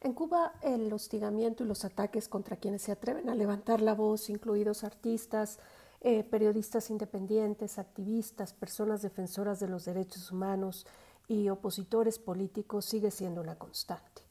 En Cuba, el hostigamiento y los ataques contra quienes se atreven a levantar la voz, incluidos artistas, eh, periodistas independientes, activistas, personas defensoras de los derechos humanos y opositores políticos, sigue siendo una constante.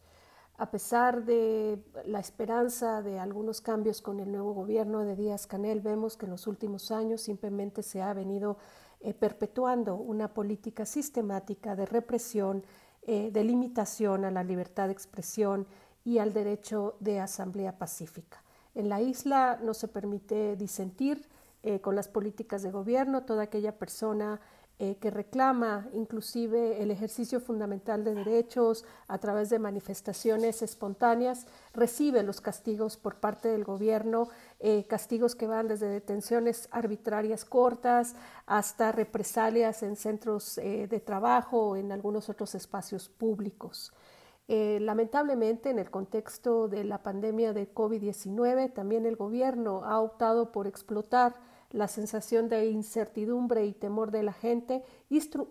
A pesar de la esperanza de algunos cambios con el nuevo gobierno de Díaz Canel, vemos que en los últimos años simplemente se ha venido eh, perpetuando una política sistemática de represión eh, de limitación a la libertad de expresión y al derecho de asamblea pacífica. En la isla no se permite disentir eh, con las políticas de gobierno. Toda aquella persona eh, que reclama inclusive el ejercicio fundamental de derechos a través de manifestaciones espontáneas, recibe los castigos por parte del gobierno, eh, castigos que van desde detenciones arbitrarias cortas hasta represalias en centros eh, de trabajo o en algunos otros espacios públicos. lamentablemente, en el contexto de la pandemia de COVID-19, también el gobierno ha optado por explotar la sensación de incertidumbre y temor de la gente,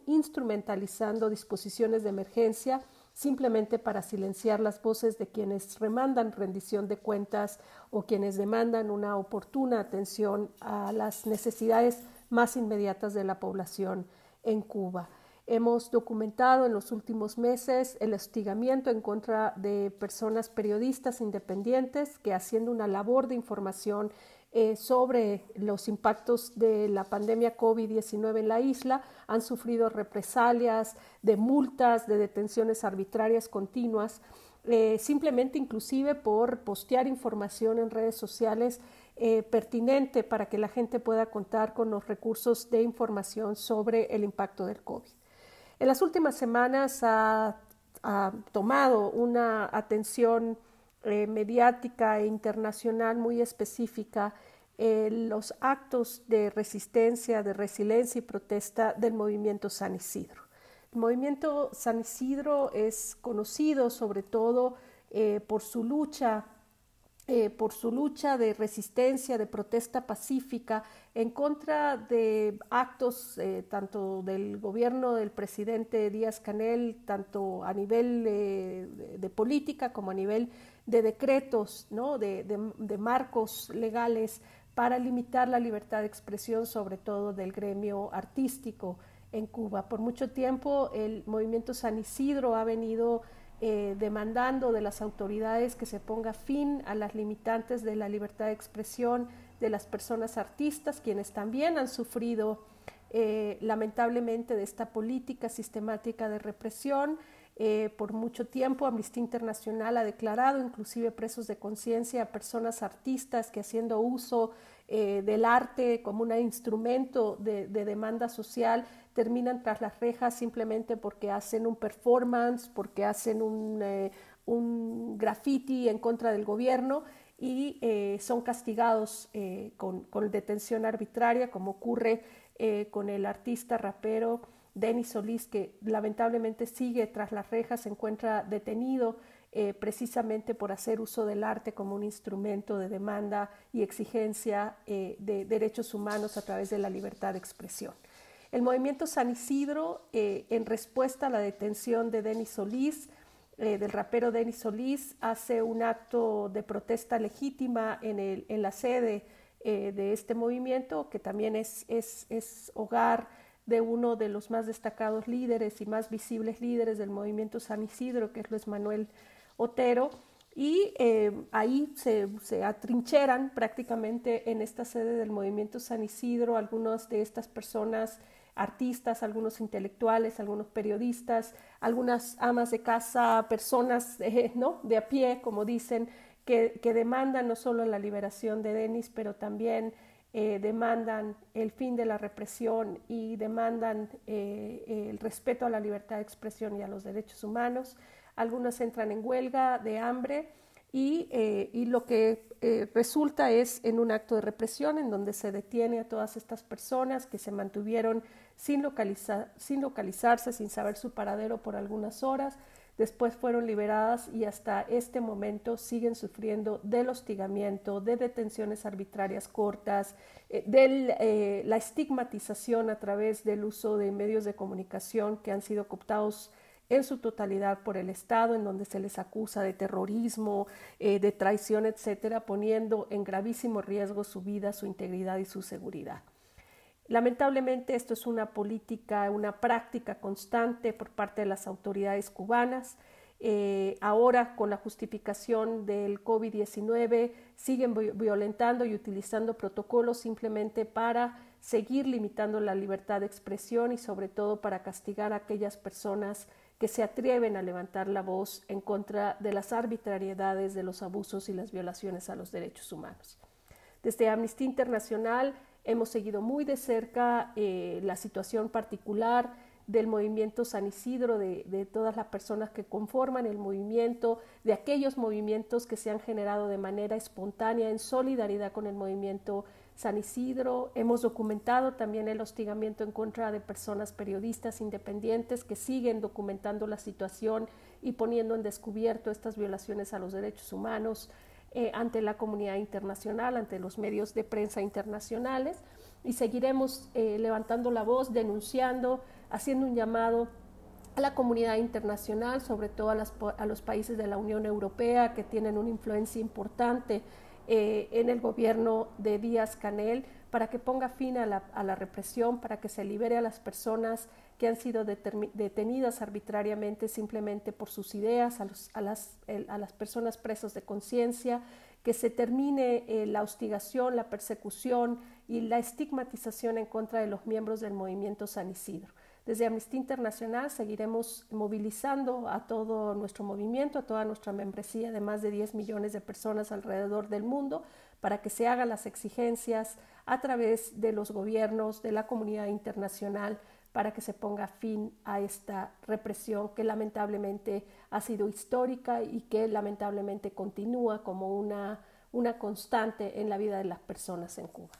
instrumentalizando disposiciones de emergencia simplemente para silenciar las voces de quienes remandan rendición de cuentas o quienes demandan una oportuna atención a las necesidades más inmediatas de la población en Cuba. Hemos documentado en los últimos meses el hostigamiento en contra de personas periodistas independientes que haciendo una labor de información eh, sobre los impactos de la pandemia COVID-19 en la isla, han sufrido represalias, de multas, de detenciones arbitrarias continuas, eh, simplemente inclusive por postear información en redes sociales eh, pertinente para que la gente pueda contar con los recursos de información sobre el impacto del COVID. En las últimas semanas ha tomado una atención eh, mediática e internacional muy específica eh, los actos de resistencia, de resiliencia y protesta del movimiento San Isidro. El movimiento San Isidro es conocido sobre todo eh, por su lucha por su lucha de resistencia, de protesta pacífica en contra de actos tanto del gobierno del presidente Díaz Canel, tanto a nivel de política como a nivel de decretos, ¿no? de, de, marcos legales para limitar la libertad de expresión, sobre todo del gremio artístico en Cuba. Por mucho tiempo el movimiento San Isidro ha venido eh, demandando de las autoridades que se ponga fin a las limitantes de la libertad de expresión de las personas artistas, quienes también han sufrido eh, lamentablemente de esta política sistemática de represión. Eh, por mucho tiempo Amnistía Internacional ha declarado inclusive presos de conciencia a personas artistas que haciendo uso eh, del arte como un instrumento de, demanda social terminan tras las rejas simplemente porque hacen un performance, porque hacen un, eh, graffiti en contra del gobierno y son castigados con, con, detención arbitraria como ocurre con el artista rapero Denis Solís, que lamentablemente sigue tras las rejas, se encuentra detenido eh, precisamente por hacer uso del arte como un instrumento de demanda y exigencia eh, de derechos humanos a través de la libertad de expresión. El movimiento San Isidro, eh, en respuesta a la detención de Denis Solís, del rapero Denis Solís, hace un acto de protesta legítima en, el, la sede de este movimiento, que también es, hogar de uno de los más destacados líderes y más visibles líderes del movimiento San Isidro, que es Luis Manuel Otero, y eh, ahí se, atrincheran prácticamente en esta sede del movimiento San Isidro algunas de estas personas, artistas, algunos intelectuales, algunos periodistas, algunas amas de casa, personas eh, ¿no? de a pie, como dicen, que, que demandan no solo la liberación de Denis, pero también eh, demandan el fin de la represión y demandan eh, el respeto a la libertad de expresión y a los derechos humanos. Algunos entran en huelga de hambre y, y lo que resulta es en un acto de represión en donde se detiene a todas estas personas que se mantuvieron sin, localizar, sin localizarse, sin saber su paradero por algunas horas después fueron liberadas y hasta este momento siguen sufriendo del hostigamiento, de detenciones arbitrarias cortas, eh, de eh, la estigmatización a través del uso de medios de comunicación que han sido cooptados en su totalidad por el Estado, en donde se les acusa de terrorismo, eh, de traición, etcétera, poniendo en gravísimo riesgo su vida, su integridad y su seguridad. Lamentablemente esto es una política, una práctica constante por parte de las autoridades cubanas. Eh, ahora, con la justificación del COVID-19, siguen violentando y utilizando protocolos simplemente para seguir limitando la libertad de expresión y sobre todo para castigar a aquellas personas que se atreven a levantar la voz en contra de las arbitrariedades de los abusos y las violaciones a los derechos humanos. Desde Amnistía Internacional hemos seguido muy de cerca eh, la situación particular del movimiento San Isidro, de, de, todas las personas que conforman el movimiento, de aquellos movimientos que se han generado de manera espontánea en solidaridad con el movimiento San Isidro. Hemos documentado también el hostigamiento en contra de personas periodistas independientes que siguen documentando la situación y poniendo en descubierto estas violaciones a los derechos humanos eh, ante la comunidad internacional, ante los medios de prensa internacionales. Y seguiremos eh, levantando la voz, denunciando, haciendo un llamado a la comunidad internacional, sobre todo a, los países de la Unión Europea que tienen una influencia importante eh, en el gobierno de Díaz Canel para que ponga fin a la, represión, para que se libere a las personas que han sido detenidas arbitrariamente simplemente por sus ideas, a, las, personas presas de conciencia, que se termine eh, la hostigación, la persecución y la estigmatización en contra de los miembros del movimiento San Isidro. Desde Amnistía Internacional seguiremos movilizando a todo nuestro movimiento, a toda nuestra membresía de más de 10 millones de personas alrededor del mundo para que se hagan las exigencias a través de los gobiernos, de la comunidad internacional, para que se ponga fin a esta represión que lamentablemente ha sido histórica y que lamentablemente continúa como una, una constante en la vida de las personas en Cuba.